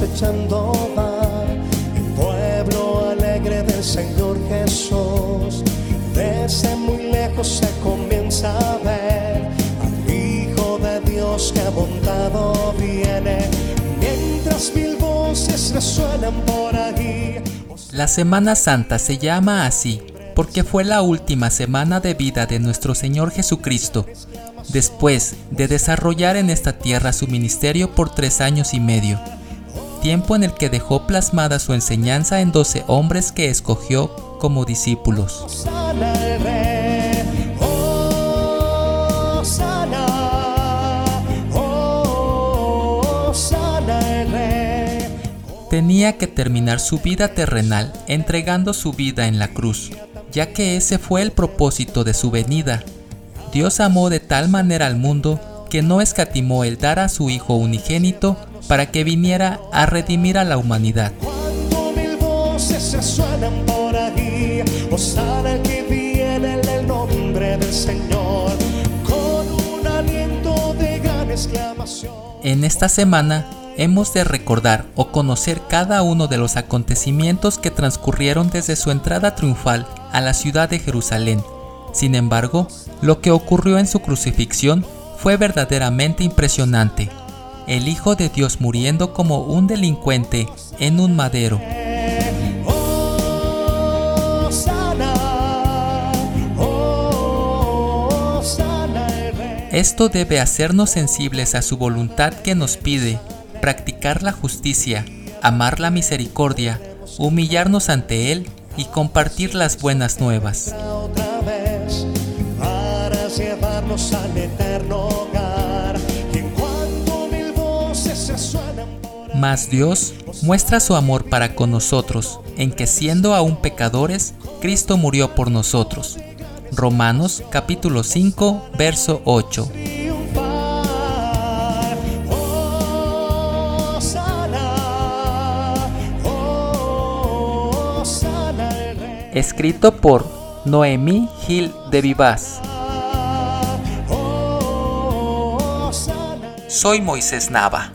cosechando va. El pueblo alegre del Señor Jesús. Desde muy lejos se comienza a ver al Hijo de Dios que montado viene. Mientras mil voces resuenan por ahí. La Semana Santa se llama así porque fue la última semana de vida de nuestro Señor Jesucristo, después de desarrollar en esta tierra su ministerio por tres años y medio, tiempo en el que dejó plasmada su enseñanza en doce hombres que escogió como discípulos. Tenía que terminar su vida terrenal entregando su vida en la cruz, ya que ese fue el propósito de su venida. Dios amó de tal manera al mundo que no escatimó el dar a su Hijo unigénito para que viniera a redimir a la humanidad. En esta semana hemos de recordar o conocer cada uno de los acontecimientos que transcurrieron desde su entrada triunfal a la ciudad de Jerusalén. Sin embargo, lo que ocurrió en su crucifixión fue verdaderamente impresionante. El Hijo de Dios muriendo como un delincuente en un madero. Esto debe hacernos sensibles a su voluntad que nos pide practicar la justicia, amar la misericordia, humillarnos ante Él y compartir las buenas nuevas. Mas Dios muestra su amor para con nosotros, en que siendo aún pecadores, Cristo murió por nosotros. Romanos capítulo 5, verso 8. triunfar. Oh, sana, oh, sana el Rey. Escrito por Noemí Gil de sana. Soy Moisés Nava.